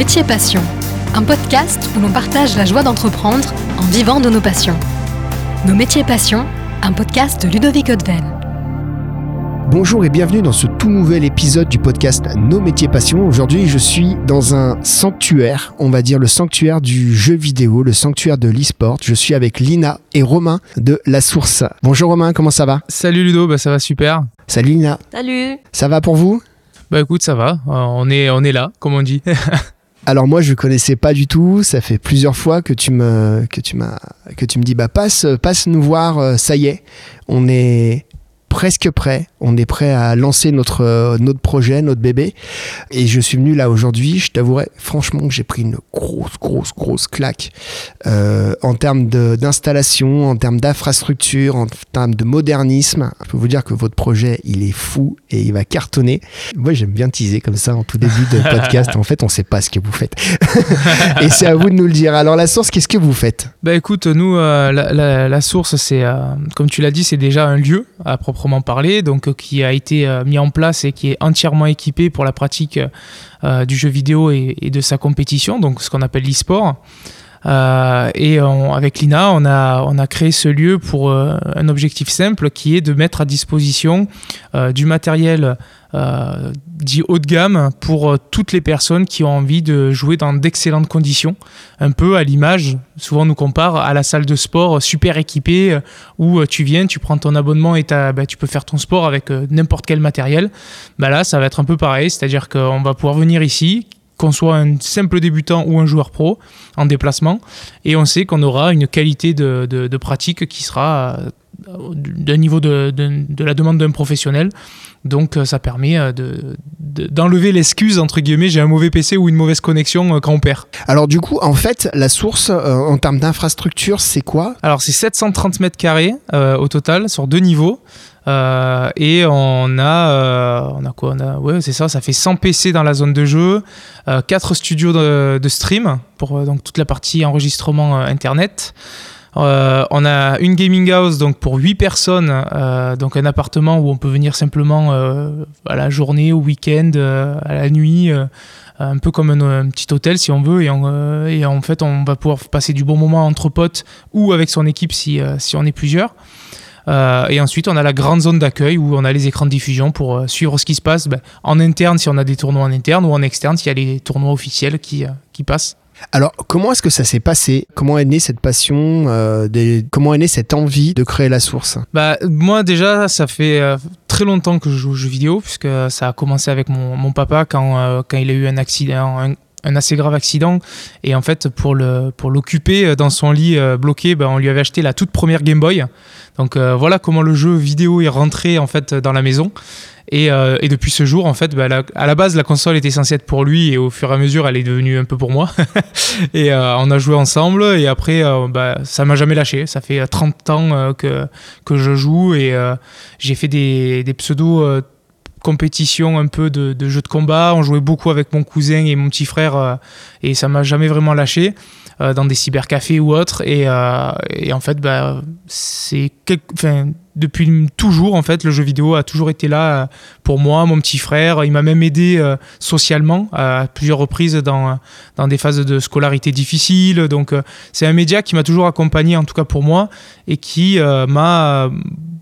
Métier Passion, un podcast où l'on partage la joie d'entreprendre en vivant de nos passions. Nos métiers passions, un podcast de Ludovic Odven. Bonjour et bienvenue dans ce tout nouvel épisode du podcast Nos métiers passions. Aujourd'hui, je suis dans un sanctuaire, on va dire le sanctuaire du jeu vidéo, le sanctuaire de l'e-sport. Je suis avec Lina et Romain de La Source. Bonjour Romain, comment ça va? Salut Ludo, bah ça va super. Salut Lina. Salut. Ça va pour vous? Bah écoute, ça va. Euh, on est on est là, comme on dit. Alors moi je connaissais pas du tout, ça fait plusieurs fois que tu me que tu m'as que tu me dis bah passe passe nous voir, euh, ça y est, on est presque prêt. On est prêt à lancer notre, euh, notre projet, notre bébé. Et je suis venu là aujourd'hui. Je t'avouerai franchement que j'ai pris une grosse, grosse, grosse claque euh, en termes d'installation, en termes d'infrastructure, en termes de modernisme. Je peux vous dire que votre projet, il est fou et il va cartonner. Moi, j'aime bien teaser comme ça en tout début de podcast. en fait, on ne sait pas ce que vous faites. et c'est à vous de nous le dire. Alors, la source, qu'est-ce que vous faites? Bah écoute, nous, euh, la, la, la, source, c'est, euh, comme tu l'as dit, c'est déjà un lieu à proprement parler, donc qui a été euh, mis en place et qui est entièrement équipé pour la pratique euh, du jeu vidéo et, et, de sa compétition, donc ce qu'on appelle l'e-sport. Euh, et avec l'INA, on a, créé ce lieu pour euh, un objectif simple qui est de mettre à disposition euh, du matériel dit haut de gamme pour toutes les personnes qui ont envie de jouer dans d'excellentes conditions. Un peu à l'image, souvent on nous compare à la salle de sport super équipée où tu viens, tu prends ton abonnement et bah, tu peux faire ton sport avec n'importe quel matériel. Bah là, ça va être un peu pareil, c'est-à-dire qu'on va pouvoir venir ici, qu'on soit un simple débutant ou un joueur pro en déplacement. Et on sait qu'on aura une qualité de, pratique qui sera d'un niveau de, de, la demande d'un professionnel. Donc ça permet d'enlever l'excuse, entre guillemets, j'ai un mauvais PC ou une mauvaise connexion euh, quand on perd. Alors du coup, en fait, la source, euh, en termes d'infrastructure, c'est quoi? Alors c'est 730 mètres carrés euh, au total, sur deux niveaux. Euh, et on a, euh, on a quoi? On a, Ouais, c'est ça, ça fait 100 PC dans la zone de jeu, euh, 4 studios de, de, stream pour donc toute la partie enregistrement internet. Euh, on a une gaming house donc pour 8 personnes, euh, donc un appartement où on peut venir simplement euh, à la journée, au week-end, à la nuit, un peu comme un, petit hôtel si on veut. Et, en fait, on va pouvoir passer du bon moment entre potes ou avec son équipe si, si on est plusieurs. Et ensuite, on a la grande zone d'accueil où on a les écrans de diffusion pour suivre ce qui se passe ben, en interne si on a des tournois en interne ou en externe s'il y a les tournois officiels qui, qui passent. Alors, comment est-ce que ça s'est passé? Comment est née cette passion euh. Comment est née cette envie de créer la source? Bah, Moi, déjà, ça fait euh, très longtemps que je joue aux jeux vidéo, puisque ça a commencé avec mon, papa quand, euh, quand il a eu un accident. Un, assez grave accident et en fait pour l'occuper dans son lit bloqué ben, on lui avait acheté la toute première Game Boy donc voilà comment le jeu vidéo est rentré en fait dans la maison et, euh, et depuis ce jour en fait la, à la base la console était censée être pour lui et au fur et à mesure elle est devenue un peu pour moi. Et euh, on a joué ensemble et après ben, ça m'a jamais lâché. Ça fait 30 ans que que je joue et j'ai fait des, des pseudos compétition un peu de, jeux de combat. On jouait beaucoup avec mon cousin et mon petit frère euh, et ça m'a jamais vraiment lâché euh, dans des cybercafés ou autres. Et, euh, en fait, bah, c'est depuis toujours en fait, le jeu vidéo a toujours été là pour moi, mon petit frère. Il m'a même aidé euh, socialement à plusieurs reprises dans, dans des phases de scolarité difficiles. Donc c'est un média qui m'a toujours accompagné, en tout cas pour moi, et qui m'a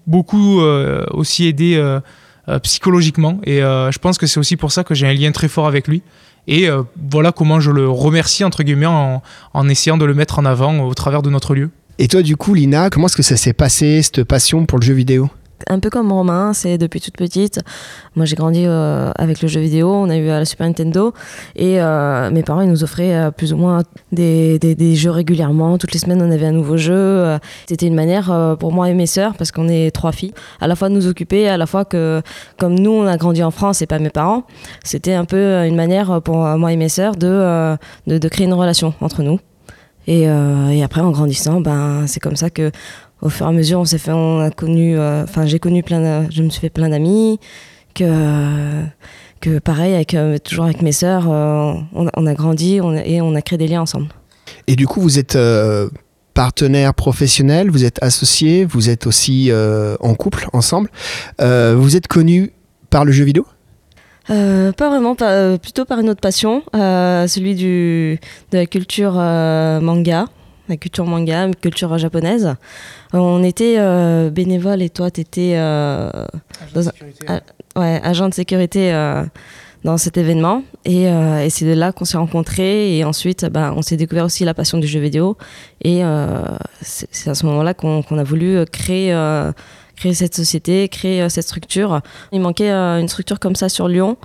beaucoup aussi aidé euh, psychologiquement. Et euh, je pense que c'est aussi pour ça que j'ai un lien très fort avec lui. Et euh, voilà comment je le remercie, entre guillemets, en, en essayant de le mettre en avant au travers de notre lieu. Et toi, du coup, Lina, comment est-ce que ça s'est passé, cette passion pour le jeu vidéo? Un peu comme Romain, c'est depuis toute petite. Moi, j'ai grandi euh, avec le jeu vidéo. On a eu à la Super Nintendo et euh, mes parents ils nous offraient euh, plus ou moins des, des, jeux régulièrement. Toutes les semaines, on avait un nouveau jeu. C'était une manière pour moi et mes sœurs, parce qu'on est trois filles, à la fois de nous occuper, à la fois que, comme nous, on a grandi en France et pas mes parents, c'était un peu une manière pour moi et mes sœurs de, de, de créer une relation entre nous. Et, et après, en grandissant, ben, c'est comme ça que au fur et à mesure, on s'est fait, on a connu, enfin, euh, j'ai connu plein, de, je me suis fait plein d'amis, que, euh, que pareil, avec, euh, toujours avec mes sœurs, on, on, a grandi on a, et on a créé des liens ensemble. Et du coup, vous êtes partenaire professionnel, vous êtes associé, vous êtes aussi en couple ensemble. vous êtes connu par le jeu vidéo? Euh, pas vraiment, pas- euh, plutôt par une autre passion, euh, celui du, de la culture euh, manga, la culture manga, culture japonaise. On était euh, bénévole et toi, tu étais un- ah, ouais, agent de sécurité euh, dans cet événement. Et, euh, et c'est de là qu'on s'est rencontrés. Et ensuite, bah, on s'est découvert aussi la passion du jeu vidéo. Et euh, c'est à ce moment-là qu'on a voulu créer, euh, créer cette société, créer euh, cette structure. Il manquait euh, une structure comme ça sur Lyon.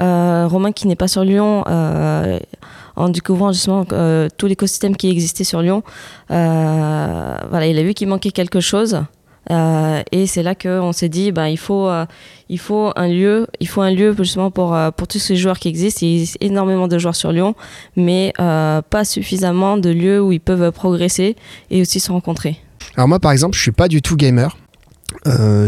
Euh, Romain, qui n'est pas sur Lyon, euh, en découvrant justement euh, tout l'écosystème qui existait sur Lyon, euh, voilà, il a vu qu'il manquait quelque chose. Euh, et c'est là qu'on s'est dit, bah, il, faut, il faut un lieu, il faut un lieu justement pour, pour tous ces joueurs qui existent. Il a énormément de joueurs sur Lyon, mais pas suffisamment de lieux où ils peuvent progresser et aussi se rencontrer. Alors moi par exemple, je suis pas du tout gamer.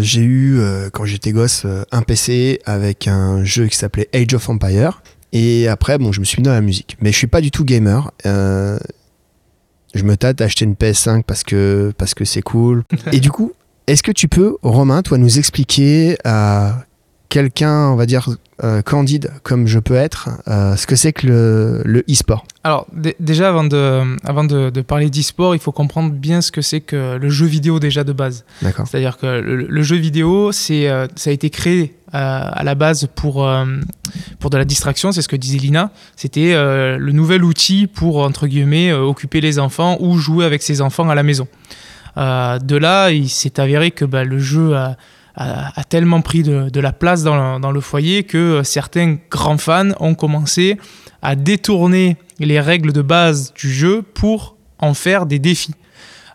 J'ai eu quand j'étais gosse un PC avec un jeu qui s'appelait Age of Empire et après bon je me suis mis dans la musique. Mais je suis pas du tout gamer. Euh, je me tâte à acheter une PS5 parce que parce que c'est cool. Et du coup est-ce que tu peux Romain toi nous expliquer à quelqu'un on va dire euh, candide comme je peux être euh, ce que c'est que le, e-sport Alors, dé- déjà, avant de, avant de, de parler d'e-sport, il faut comprendre bien ce que c'est que le jeu vidéo déjà de base. d'accord C'est-à-dire que le, le jeu vidéo, c'est, euh, ça a été créé à la base pour, pour de la distraction, c'est ce que disait Lina. C'était le nouvel outil pour, entre guillemets, occuper les enfants ou jouer avec ses enfants à la maison. De là, il s'est avéré que bah, le jeu a, a- tellement pris de, la place dans le, foyer que euh, certains grands fans ont commencé à détourner les règles de base du jeu pour en faire des défis.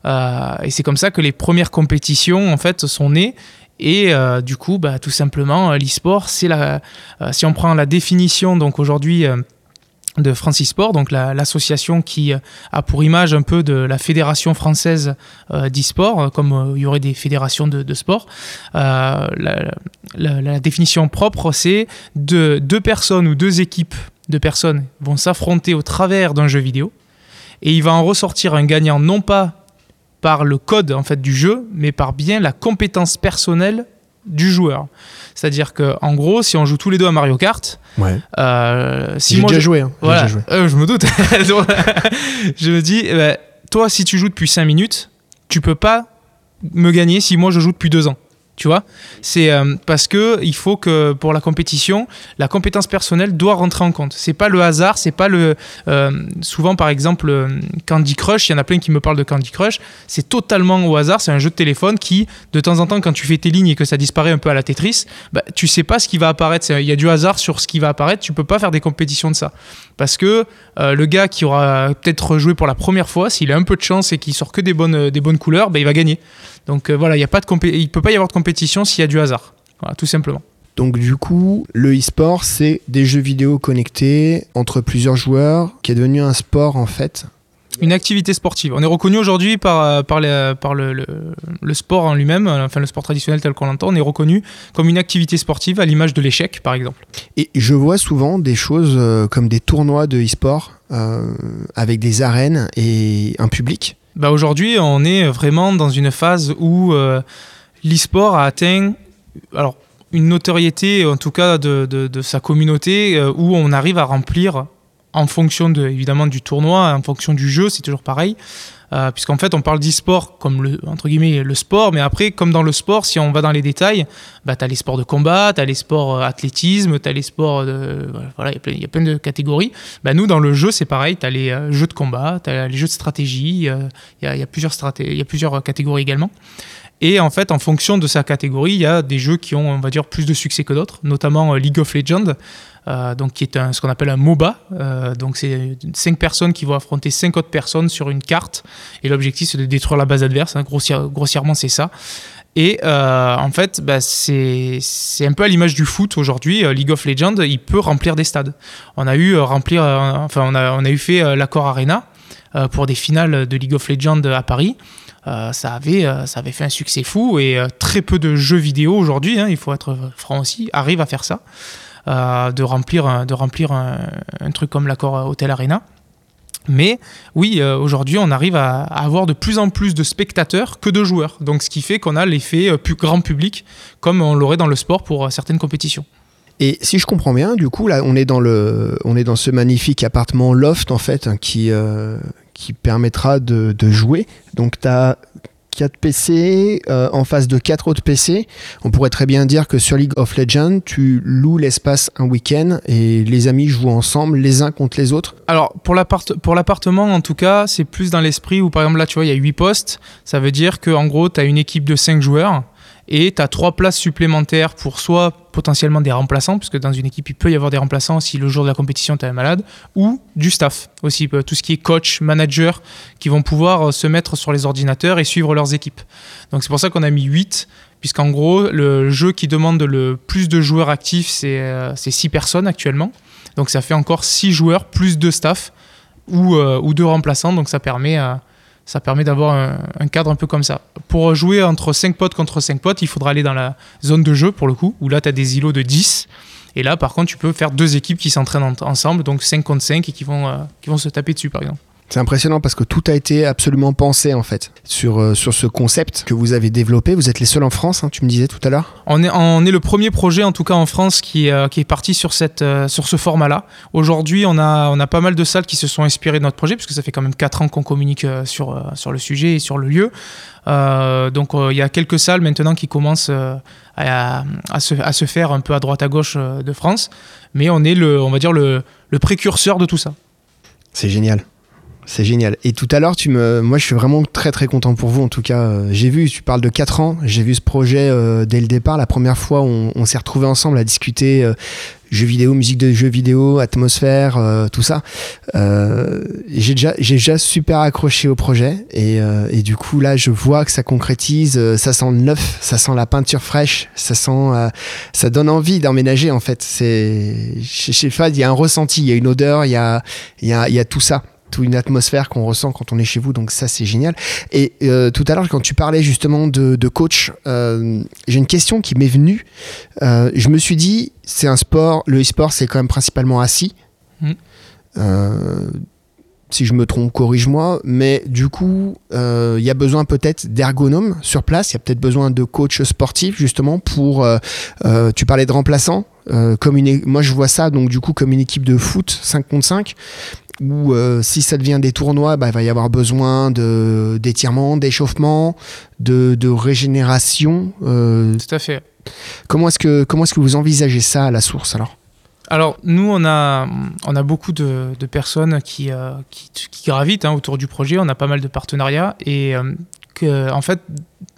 Euh, et c'est comme ça que les premières compétitions en fait sont nées. Et euh, du coup, bah, tout simplement, l'e-sport, c'est la. si on prend la définition, donc aujourd'hui. De Francis Sport, donc la- l'association qui euh, a pour image un peu de la fédération française euh, d'e-sport, euh, comme euh, il y aurait des fédérations de, sport. La, la- la définition propre, c'est de deux personnes ou deux équipes de personnes vont s'affronter au travers d'un jeu vidéo et il va en ressortir un gagnant non pas par le code en fait du jeu, mais par bien la compétence personnelle du joueur. C'est-à-dire que en gros, si on joue tous les deux à Mario Kart, ouais euh, si j'ai moi déjà je- joué hein. J'ai voilà, déjà joué. Euh, je me doute. je me dis, eh ben, toi, si tu joues depuis 5 minutes, tu peux pas me gagner si moi je joue depuis 2 ans. Tu vois C'est euh, parce que il faut que pour la compétition, la compétence personnelle doit rentrer en compte. C'est pas le hasard, c'est pas le. euh, souvent, par exemple, euh, Candy Crush, il y en a plein qui me parlent de Candy Crush. C'est totalement au hasard. C'est un jeu de téléphone qui, de temps en temps, quand tu fais tes lignes et que ça disparaît un peu à la Tetris, bah, tu sais pas ce qui va apparaître. Il y a du hasard sur ce qui va apparaître. Tu peux pas faire des compétitions de ça parce que le gars qui aura peut-être joué pour la première fois, s'il a un peu de chance et qu'il sort que des bonnes, des bonnes couleurs, bah, il va gagner. Donc euh, voilà, il y a pas de compé- il peut pas y avoir de compétition s'il y a du hasard. Voilà, tout simplement. Donc du coup, le e-sport, c'est des jeux vidéo connectés entre plusieurs joueurs, qui est devenu un sport en fait. Une activité sportive. On est reconnu aujourd'hui par, euh, par, les- par le, le- le sport en lui-même, euh, enfin le sport traditionnel tel qu'on l'entend, on est reconnu comme une activité sportive à l'image de l'échec par exemple. Et je vois souvent des choses euh, comme des tournois de e-sport euh, avec des arènes et un public. Bah aujourd'hui, on est vraiment dans une phase où euh, l'e-sport a atteint une notoriété, en tout cas de sa communauté, euh, où on arrive à remplir, en fonction de, évidemment du tournoi, en fonction du jeu, c'est toujours pareil. Euh, Puisqu'en fait, on parle d'e-sport comme le, entre guillemets, le sport, mais après, comme dans le sport, si on va dans les détails, bah, tu as les sports de combat, tu as les sports euh, athlétisme, tu as les sports de. Voilà, il y a plein- de catégories. Bah, nous, dans le jeu, c'est pareil, tu as les euh, jeux de combat, tu as les jeux de stratégie, il y, a, y a plusieurs straté- il y a plusieurs catégories également. Et en fait, en fonction de sa catégorie, il y a des jeux qui ont, on va dire, plus de succès que d'autres, notamment euh, League of Legends, euh, donc qui est un, ce qu'on appelle un MOBA. Euh, donc c'est cinq personnes qui vont affronter cinq autres personnes sur une carte, et l'objectif c'est de détruire la base adverse. hein, grossière- grossièrement, c'est ça. Et en fait, bah, c'est un peu à l'image du foot aujourd'hui. League of Legends, il peut remplir des stades. On a eu remplir, enfin on a, on a eu fait l'accord Arena pour des finales de League of Legends à Paris. Euh, ça, avait, euh, ça avait fait un succès fou et euh, très peu de jeux vidéo aujourd'hui, hein, il faut être franc aussi, arrivent à faire ça, de remplir, de remplir un, truc comme l'accord Hotel Arena. Mais oui, aujourd'hui, on arrive à, avoir de plus en plus de spectateurs que de joueurs. Donc, ce qui fait qu'on a l'effet plus grand public, comme on l'aurait dans le sport pour certaines compétitions. Et si je comprends bien, du coup, là, on est dans, le, on est dans ce magnifique appartement loft, en fait, hein, qui, qui permettra de, jouer. Donc, tu as 4 PC en face de 4 autres PC. On pourrait très bien dire que sur League of Legends, tu loues l'espace un week-end et les amis jouent ensemble les uns contre les autres. Alors pour l'appartement en tout cas, c'est plus dans l'esprit où par exemple là tu vois il y a 8 postes, ça veut dire que en gros tu as une équipe de 5 joueurs et tu as trois places supplémentaires pour soit potentiellement des remplaçants, puisque dans une équipe, il peut y avoir des remplaçants si le jour de la compétition, tu es malade, ou du staff aussi, euh, tout ce qui est coach, manager, qui vont pouvoir euh, se mettre sur les ordinateurs et suivre leurs équipes. Donc c'est pour ça qu'on a mis 8, puisqu'en gros, le jeu qui demande le plus de joueurs actifs, c'est 6 euh, personnes actuellement. Donc ça fait encore 6 joueurs plus de staff ou, ou deux remplaçants, donc ça permet ça permet d'avoir un, cadre un peu comme ça. Pour jouer entre 5 potes contre 5 potes, il faudra aller dans la zone de jeu pour le coup, où là tu as des îlots de 10. Et là, par contre, tu peux faire deux équipes qui s'entraînent ensemble, donc 5 contre 5 et qui vont, euh, qui vont se taper dessus par exemple. C'est impressionnant parce que tout a été absolument pensé en fait sur, euh, sur ce concept que vous avez développé. Vous êtes les seuls en France, hein, tu me disais tout à l'heure on est, on est le premier projet en tout cas en France qui, euh, qui est parti sur, cette, euh, sur ce format-là. Aujourd'hui, on a, on a pas mal de salles qui se sont inspirées de notre projet puisque ça fait quand même 4 ans qu'on communique sur, sur le sujet et sur le lieu. donc il y a quelques salles maintenant qui commencent à, à, se, à, se, faire un peu à droite à gauche de France. Mais on est le, on va dire le, le précurseur de tout ça. C'est génial. C'est génial. Et tout à l'heure, tu me, moi, je suis vraiment très très content pour vous. En tout cas, euh, j'ai vu, tu parles de 4 ans. J'ai vu ce projet euh, dès le départ. La première fois, on, on s'est retrouvés ensemble à discuter euh, jeux vidéo, musique de jeux vidéo, atmosphère, tout ça. j'ai déjà, j'ai déjà super accroché au projet. Et, et, du coup, là, je vois que ça concrétise. ça sent le neuf, ça sent la peinture fraîche, ça sent, ça donne envie d'emménager. En fait, c'est, chez Fad, il y a un ressenti, il y a une odeur, il y a, il y a, il y a tout ça toute une atmosphère qu'on ressent quand on est chez vous, donc ça c'est génial. Et euh, tout à l'heure, quand tu parlais justement de, coach, euh, j'ai une question qui m'est venue. Euh, je me suis dit, c'est un sport, le e-sport c'est quand même principalement assis. Mm. si je me trompe, corrige-moi, mais du coup, il y a besoin peut-être d'ergonomes sur place, il y a peut-être besoin de coachs sportifs justement pour. tu parlais de remplaçants, comme une, moi je vois ça donc du coup comme une équipe de foot 5 contre 5 où euh, si ça devient des tournois, bah, il va y avoir besoin d'étirement, d'échauffement, de, de, régénération. Euh. Tout à fait. Comment est-ce que, comment est que vous envisagez ça à la source alors? Alors nous, on a, on a beaucoup de, de personnes qui, euh, qui, qui, gravitent hein, autour du projet, on a pas mal de partenariats et que, en fait,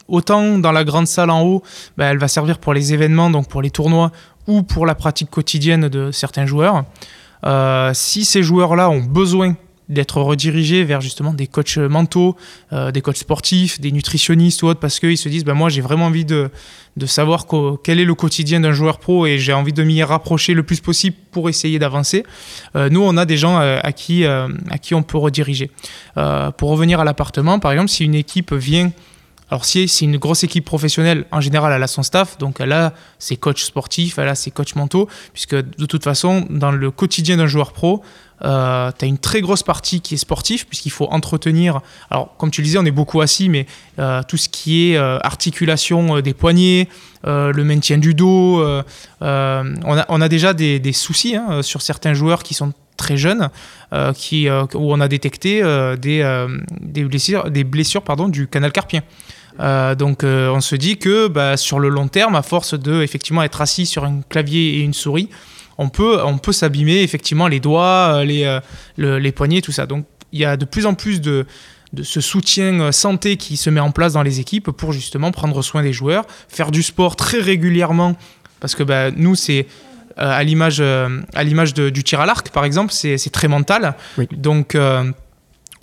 autant dans la grande salle en haut, bah, elle va servir pour les événements, donc pour les tournois ou pour la pratique quotidienne de certains joueurs. Euh, si ces joueurs-là ont besoin d'être redirigés vers justement des coachs mentaux, euh, des coachs sportifs, des nutritionnistes ou autres, parce qu'ils se disent, bah, moi j'ai vraiment envie de, de savoir quel est le quotidien d'un joueur pro et j'ai envie de m'y rapprocher le plus possible pour essayer d'avancer. Euh, nous, on a des gens à, qui, à qui on peut rediriger. pour revenir à l'appartement, par exemple, si une équipe vient alors si c'est une grosse équipe professionnelle, en général, elle a son staff, donc elle a ses coachs sportifs, elle a ses coachs mentaux, puisque de toute façon, dans le quotidien d'un joueur pro, euh, tu as une très grosse partie qui est sportive, puisqu'il faut entretenir, alors comme tu le disais, on est beaucoup assis, mais euh, tout ce qui est euh, articulation des poignets, le maintien du dos, on a, déjà des, soucis hein, sur certains joueurs qui sont très jeunes, qui, où on a détecté des, des, blessures, des blessures pardon, du canal carpien. Euh, donc euh, on se dit que bah, sur le long terme, à force de effectivement être assis sur un clavier et une souris, on peut, on peut s'abîmer effectivement les doigts, euh, les, les poignets, tout ça. Donc il y a de plus en plus de, de ce soutien santé qui se met en place dans les équipes pour justement prendre soin des joueurs, faire du sport très régulièrement, parce que bah, nous, c'est à l'image à l'image du tir à l'arc, par exemple, c'est très mental. Donc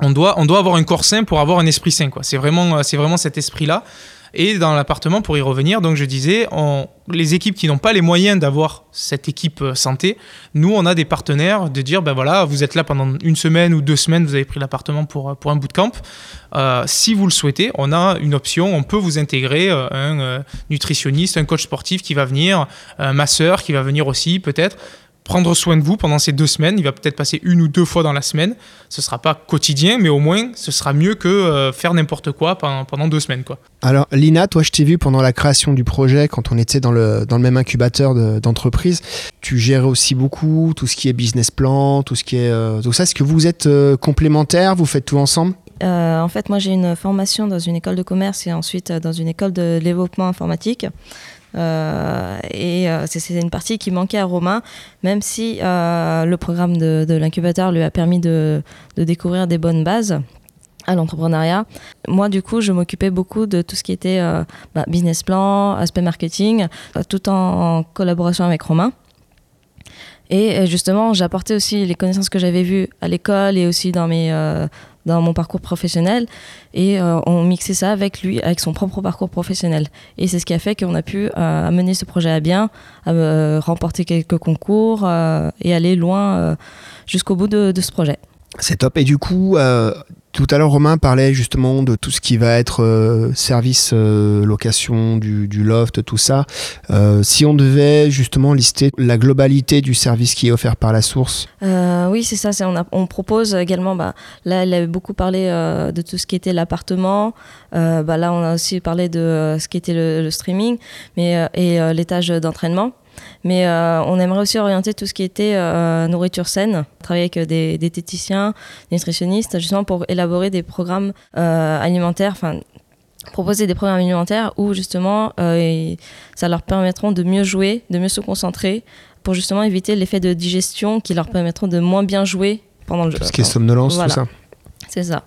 on doit, on doit avoir un corps sain pour avoir un esprit sain. C'est vraiment, c'est vraiment cet esprit-là. Et dans l'appartement, pour y revenir, donc je disais, les équipes qui n'ont pas les moyens d'avoir cette équipe euh, santé, nous, on a des partenaires de dire, ben voilà, vous êtes là pendant une semaine ou deux semaines, vous avez pris l'appartement pour, pour un bootcamp. Euh, si vous le souhaitez, on a une option, on peut vous intégrer euh, un nutritionniste, un coach sportif qui va venir, un masseur qui va venir aussi peut-être prendre soin de vous pendant ces deux semaines. Il va peut-être passer une ou deux fois dans la semaine. Ce sera pas quotidien, mais au moins, ce sera mieux que euh, faire n'importe quoi pendant, deux semaines. Quoi. Alors, Lina, toi, je t'ai vu pendant la création du projet, quand on était dans le, dans le même incubateur d'entreprise. tu gères aussi beaucoup tout ce qui est business plan, tout ce qui est. Euh, tout ça. Est-ce que vous êtes euh, complémentaires? Vous faites tout ensemble? En fait, moi j'ai une formation dans une école de commerce et ensuite dans une école de développement informatique. Euh, et euh, c'est une partie qui manquait à Romain, même si euh, le programme de, l'incubateur lui a permis de, découvrir des bonnes bases à l'entrepreneuriat. Moi, du coup, je m'occupais beaucoup de tout ce qui était bah, business plan, aspect marketing, tout en, collaboration avec Romain. Et justement, j'apportais aussi les connaissances que j'avais vues à l'école et aussi dans mes, dans mon parcours professionnel et euh, on mixait ça avec lui, avec son propre parcours professionnel. Et c'est ce qui a fait qu'on a pu euh, amener ce projet à bien, euh, remporter quelques concours et aller loin jusqu'au bout de, de, ce projet. C'est top. Et du coup, tout à l'heure, Romain parlait justement de tout ce qui va être euh, service, euh, location, du, loft, tout ça. Euh, si on devait justement lister la globalité du service qui est offert par la source Oui, c'est ça. On, on, propose également, bah, là, elle avait beaucoup parlé de tout ce qui était l'appartement. Bah, là, on a aussi parlé de ce qui était le, le streaming mais, et l'étage d'entraînement. Mais euh, on aimerait aussi orienter tout ce qui était euh, nourriture saine, travailler avec des, diététiciens, des nutritionnistes, justement pour élaborer des programmes euh, alimentaires, enfin proposer des programmes alimentaires où justement ça leur permettra de mieux jouer, de mieux se concentrer pour justement éviter l'effet de digestion qui leur permettront de moins bien jouer pendant le jeu. Ce qui est somnolence, tout ça. C'est ça.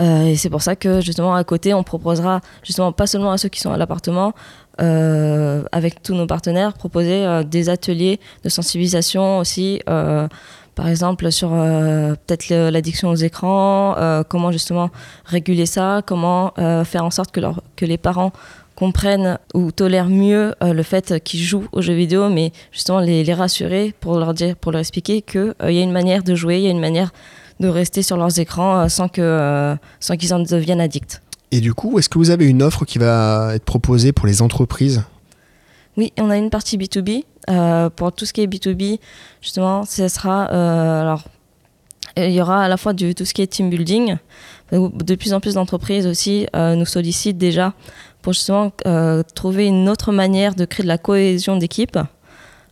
Et c'est pour ça que justement à côté, on proposera justement pas seulement à ceux qui sont à l'appartement, euh, avec tous nos partenaires, proposer euh, des ateliers de sensibilisation aussi, euh, par exemple sur peut-être l'addiction aux écrans, comment justement réguler ça, comment faire en sorte que, les parents comprennent ou tolèrent mieux le fait qu'ils jouent aux jeux vidéo, mais justement les, rassurer pour leur dire, pour leur expliquer qu'il il y a une manière de jouer, il y a une manière de rester sur leurs écrans sans que sans qu'ils en deviennent addicts. Et du coup, est-ce que vous avez une offre qui va être proposée pour les entreprises? Oui, on a une partie B2B. Euh, pour tout ce qui est B2B, justement, ce sera. Euh, alors, il y aura à la fois du, tout ce qui est team building. De plus en plus d'entreprises aussi euh, nous sollicitent déjà pour justement trouver une autre manière de créer de la cohésion d'équipe.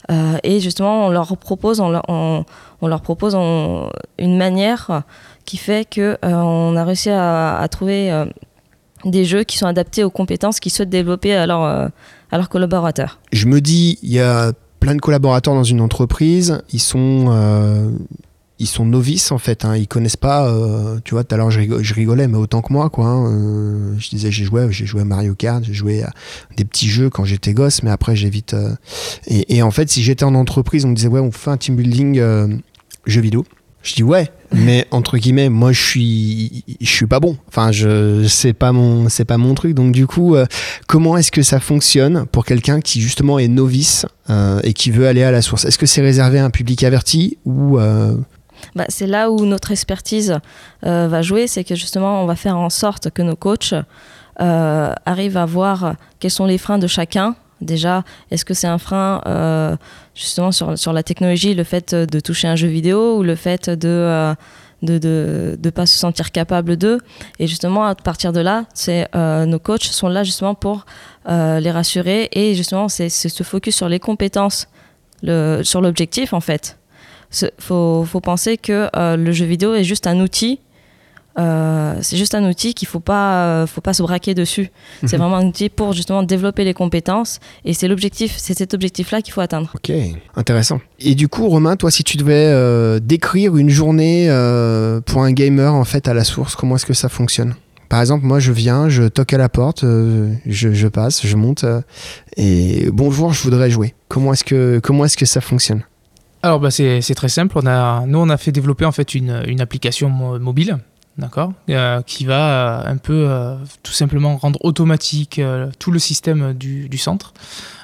Et justement, on leur propose, on leur, propose une manière qui fait qu'on on a réussi à, trouver des jeux qui sont adaptés aux compétences qu'ils souhaitent développer à, euh, à leurs collaborateurs. Je me dis, il y a plein de collaborateurs dans une entreprise, ils sont, euh, ils sont novices en fait, hein, ils connaissent pas, euh, tu vois, tout à l'heure je, rigolais, mais autant que moi, quoi. Hein, je disais, j'ai joué, j'ai joué à Mario Kart, j'ai joué à des petits jeux quand j'étais gosse, mais après j'ai vite. Et, et, en fait, si j'étais en entreprise, on me disait, ouais, on fait un team building jeu vidéo. Je dis ouais, mais entre guillemets, moi je suis, je suis pas bon. Enfin, je c'est pas mon, c'est pas mon truc. Donc du coup, euh, comment est-ce que ça fonctionne pour quelqu'un qui justement est novice euh, et qui veut aller à la source? Est-ce que c'est réservé à un public averti ou euh, bah, c'est là où notre expertise va jouer, c'est que justement on va faire en sorte que nos coachs arrivent à voir quels sont les freins de chacun. Déjà, est-ce que c'est un frein euh, justement sur, sur, la technologie, le fait de toucher un jeu vidéo ou le fait de euh, de, de, pas se sentir capable d'eux? Et justement à partir de là euh, nos coachs sont là justement pour les rassurer. Et justement c'est se focus sur les compétences sur l'objectif en fait faut, faut penser que le jeu vidéo est juste un outil euh, c'est juste un outil qu'il faut pas, euh, faut pas se braquer dessus. C'est vraiment un outil pour justement développer les compétences et c'est l'objectif, c'est cet objectif-là qu'il faut atteindre. Ok, intéressant. Et du coup, Romain, toi, si tu devais euh, décrire une journée pour un gamer en fait à la source, comment est-ce que ça fonctionne? Par exemple, moi je viens, je toque à la porte, je, passe, je monte et bonjour, je voudrais jouer. Comment est-ce que, comment est-ce que ça fonctionne? Alors bah c'est très simple. On a, nous, on a fait développer en fait une, application mobile d'accord, euh, qui va euh, un peu euh, tout simplement rendre automatique tout le système du, centre.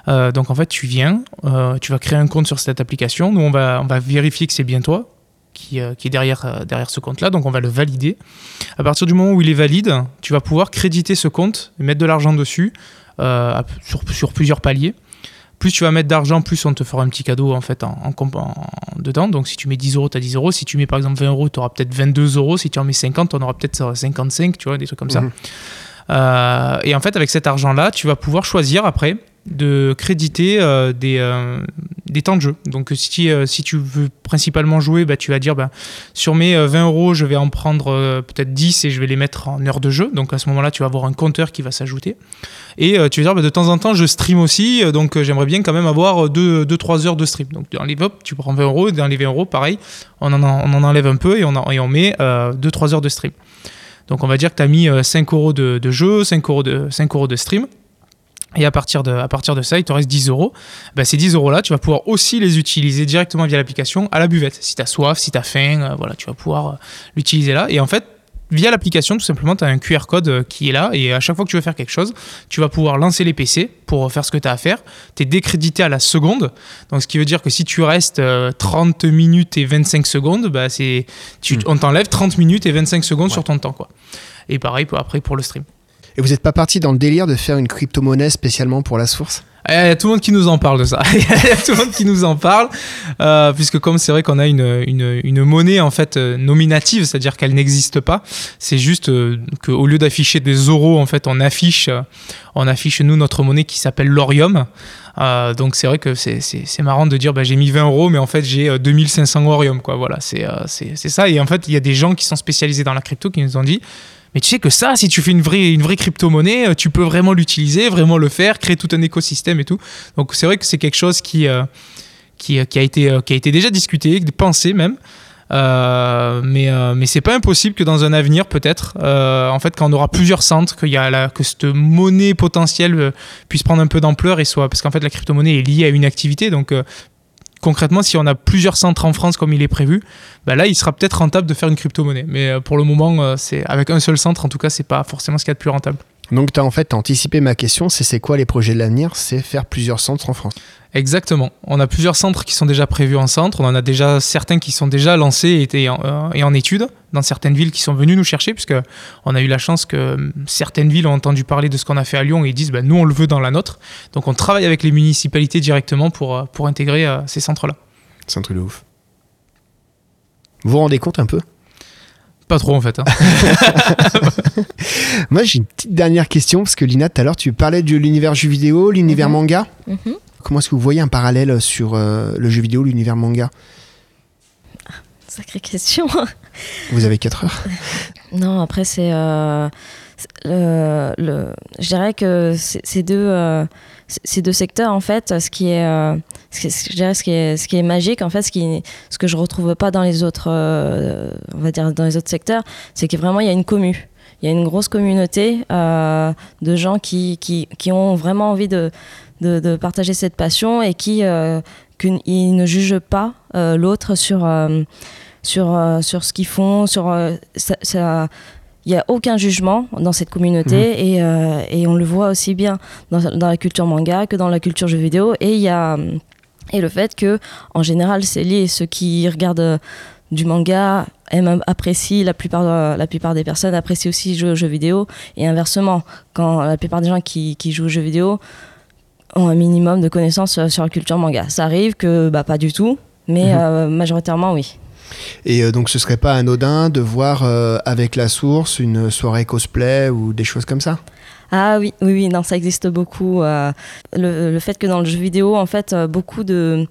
donc en fait, tu viens, tu vas créer un compte sur cette application. Nous, on va, vérifier que c'est bien toi qui, qui est derrière, ce compte-là. Donc on va le valider. À partir du moment où il est valide, tu vas pouvoir créditer ce compte et mettre de l'argent dessus sur plusieurs paliers plus tu vas mettre d'argent, plus on te fera un petit cadeau en fait en, dedans. Donc si tu mets 10 euros, tu as 10 euros. Si tu mets par exemple 20 euros, tu auras peut-être 22 euros. Si tu en mets 50, on aura peut-être 55, tu vois, des trucs comme ça. Mhm. Euh, et en fait, avec cet argent-là, tu vas pouvoir choisir après de créditer euh, des, euh, des temps de jeu. Donc si, si tu veux principalement jouer, bah, tu vas dire bah, sur mes 20 euros, je vais en prendre peut-être 10 et je vais les mettre en heure de jeu. Donc à ce moment-là, tu vas avoir un compteur qui va s'ajouter. Et tu vas dire bah, de temps en temps, je stream aussi, donc j'aimerais bien quand même avoir 2-3 heures de stream. Donc dans les VOP, tu prends 20 euros, dans les 20 euros, pareil, on en, on en enlève un peu et on, et on met 2-3 heures de stream. Donc on va dire que tu as mis 5 euh, euros de, jeu, 5 euros de, 5 euros de stream. Et à partir de, à partir de ça, il te reste 10 euros. Ben, ces 10 euros-là, tu vas pouvoir aussi les utiliser directement via l'application à la buvette. Si tu as soif, si tu as faim, euh, voilà, tu vas pouvoir euh, l'utiliser là. Et en fait, via l'application, tout simplement, tu as un QR code euh, qui est là et à chaque fois que tu veux faire quelque chose, tu vas pouvoir lancer les PC pour faire ce que tu as à faire. Tu es décrédité à la seconde. Donc, ce qui veut dire que si tu restes 30 euh, minutes et 25 secondes, bah, c'est, tu, on t'enlève 30 minutes et 25 secondes sur ton temps. Quoi. Et pareil après pour le stream. Et vous n'êtes pas parti dans le délire de faire une crypto-monnaie spécialement pour la source? Il y a tout le monde qui nous en parle de ça. Il y a tout le monde qui nous en parle, euh, puisque comme c'est vrai qu'on a une, une, une, monnaie en fait euh, nominative, c'est-à-dire qu'elle n'existe pas. C'est juste euh, qu'au lieu d'afficher des euros, en fait, on affiche, on affiche nous notre monnaie qui s'appelle l'orium. donc c'est vrai que c'est marrant de dire bah, j'ai mis 20 euros, mais en fait j'ai 2500 orium. Quoi. Voilà, c'est ça. Et en fait, il y a des gens qui sont spécialisés dans la crypto qui nous ont dit mais tu sais que ça, si tu fais une vraie, une vraie crypto-monnaie, euh, tu peux vraiment l'utiliser, vraiment le faire, créer tout un écosystème et tout. Donc c'est vrai que c'est quelque chose qui, euh, euh, qui, a été, qui a été déjà discuté, pensé même. Euh, mais mais c'est pas impossible que dans un avenir peut-être en fait quand on aura plusieurs centres qu'il y a la, que cette monnaie potentielle puisse prendre un peu d'ampleur et soit parce qu'en fait la crypto-monnaie est liée à une activité donc concrètement, si on a plusieurs centres en France comme il est prévu, bah là, il sera peut-être rentable de faire une crypto-monnaie. Mais euh, pour le moment, euh, c'est avec un seul centre, en tout cas, c'est pas forcément ce qu'il y a de plus rentable. Donc, tu as en fait anticipé ma question c'est c'est quoi les projets de l'avenir? C'est faire plusieurs centres en France. Exactement. On a plusieurs centres qui sont déjà prévus en centre. On en a déjà certains qui sont déjà lancés et en, euh, et en études dans certaines villes qui sont venues nous chercher, puisque on a eu la chance que hum, certaines villes ont entendu parler de ce qu'on a fait à Lyon et ils disent bah, nous on le veut dans la nôtre. Donc on travaille avec les municipalités directement pour, euh, pour intégrer euh, ces centres-là. C'est un truc de ouf. Vous vous rendez compte un peu? Pas trop en fait. Hein. Moi j'ai une petite dernière question parce que Lina tout à l'heure tu parlais de l'univers jeu vidéo, l'univers mhm. manga. Mhm. Comment est-ce que vous voyez un parallèle sur euh, le jeu vidéo, l'univers manga? Sacrée question. Vous avez 4 heures Non, après c'est... Euh, je dirais que ces deux, euh, ces deux secteurs, en fait, ce qui est, dirais ce qui ce qui est magique, en fait, ce, qui, ce que je retrouve pas dans les autres, on va dire dans les autres secteurs, c'est que vraiment il y a une commu. Il y a une grosse communauté de gens qui, qui, qui, ont vraiment envie de, de, partager cette passion et qui euh, ne jugent pas euh, l'autre sur, euh, sur, sur ce qu'ils font. Sur, ça, il n'y a aucun jugement dans cette communauté mmh. et, et, on le voit aussi bien dans, dans, la culture manga que dans la culture jeux vidéo. Et il y a et le fait que en général c'est lié ceux qui regardent du manga aiment, apprécient la plupart la plupart des personnes apprécient aussi jouer aux jeux vidéo et inversement quand la plupart des gens qui, qui jouent aux jeux vidéo ont un minimum de connaissances euh, sur la culture manga. Ça arrive que bah, pas du tout, mais mhm. euh, majoritairement oui. Et euh, donc ce serait pas anodin de voir avec la source une soirée cosplay ou des choses comme ça? Ah oui, oui, oui, non, ça existe beaucoup. le, le, fait que dans le jeu vidéo, en fait, beaucoup de,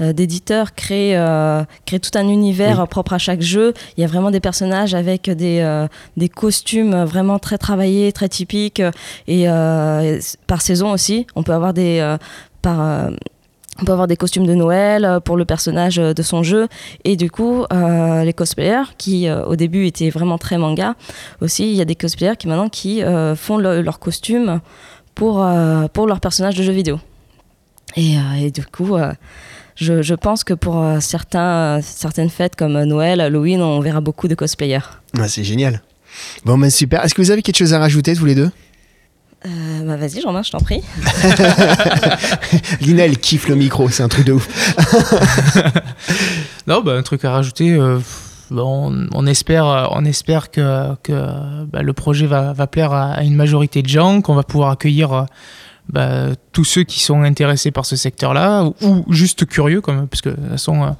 euh, d'éditeurs créent, euh, tout un univers propre à chaque jeu. Il y a vraiment des personnages avec des, euh, des costumes vraiment très travaillés, très typiques. Et par saison aussi, on peut avoir des... par, on peut avoir des costumes de Noël pour le personnage de son jeu. Et du coup, les cosplayers, qui au début étaient vraiment très manga, aussi, il y a des cosplayers qui maintenant qui font leurs costumes pour, pour leur personnage de jeu vidéo. Et, du coup, je, pense que pour euh, certaines fêtes comme Noël, Halloween, on verra beaucoup de cosplayers. c'est génial. Bon, ben super. Est-ce que vous avez quelque chose à rajouter tous les deux? Euh, bah vas-y Jean-Marc, je t'en prie. Lina, elle kiffe le micro, c'est un truc de ouf. non, bah, un truc à rajouter. Euh, bon, on, espère, on espère que, que bah, le projet va, va plaire à, une majorité de gens, qu'on va pouvoir accueillir bah, tous ceux qui sont intéressés par ce secteur-là ou, juste curieux, comme, parce que de toute façon, euh,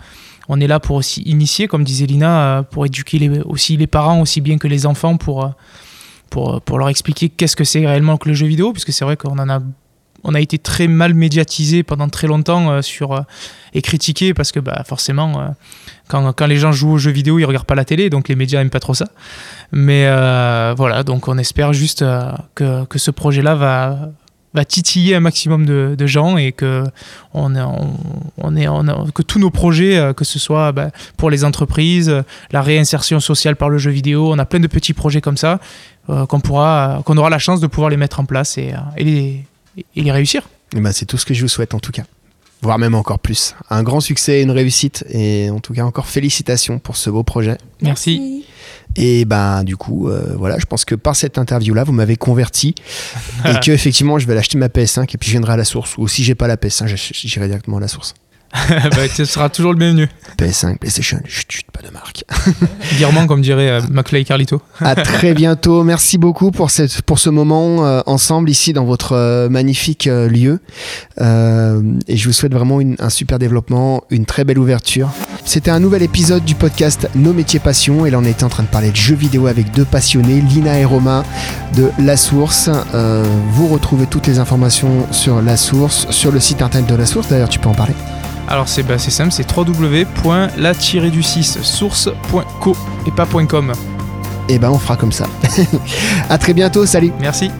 on est là pour aussi initier, comme disait Lina, euh, pour éduquer les, aussi les parents aussi bien que les enfants pour, euh, pour, pour leur expliquer qu'est-ce que c'est réellement que le jeu vidéo, puisque c'est vrai qu'on en a on a été très mal médiatisé pendant très longtemps sur et critiqué parce que bah, forcément quand, quand, les gens jouent aux jeux vidéo ils regardent pas la télé donc les médias aiment pas trop ça. Mais voilà donc on espère juste que, que, ce projet là va va titiller un maximum de, gens et que, on, on, est, que tous nos projets, euh, que ce soit bah, pour les entreprises, la réinsertion sociale par le jeu vidéo, on a plein de petits projets comme ça euh, qu'on pourra, qu'on aura la chance de pouvoir les mettre en place et, euh, et les, et les réussir. Et ben c'est tout ce que je vous souhaite en tout cas voire même encore plus. Un grand succès, une réussite et en tout cas encore félicitations pour ce beau projet. Merci. Et ben du coup, euh, voilà, je pense que par cette interview-là, vous m'avez converti et que effectivement, je vais l'acheter ma PS5 et puis je viendrai à la source. Ou si j'ai pas la PS5, j'irai directement à la source. bah, tu seras toujours le bienvenu. PS5, PlayStation, chut, pas de marque. Guirement, comme dirait euh, McFly Carlito. à très bientôt. Merci beaucoup pour, cette, pour ce moment euh, ensemble ici dans votre euh, magnifique lieu. et je vous souhaite vraiment un super développement, une très belle ouverture. C'était un nouvel épisode du podcast Nos métiers passion. Et là, on était en train de parler de jeux vidéo avec deux passionnés, Lina et Romain de La Source. vous retrouvez toutes les informations sur La Source, sur le site internet de La Source. D'ailleurs, tu peux en parler. Alors c'est bah, simple, c'est www.la-du6source.co et pas .com. Et eh ben on fera comme ça. à très bientôt, salut. Merci.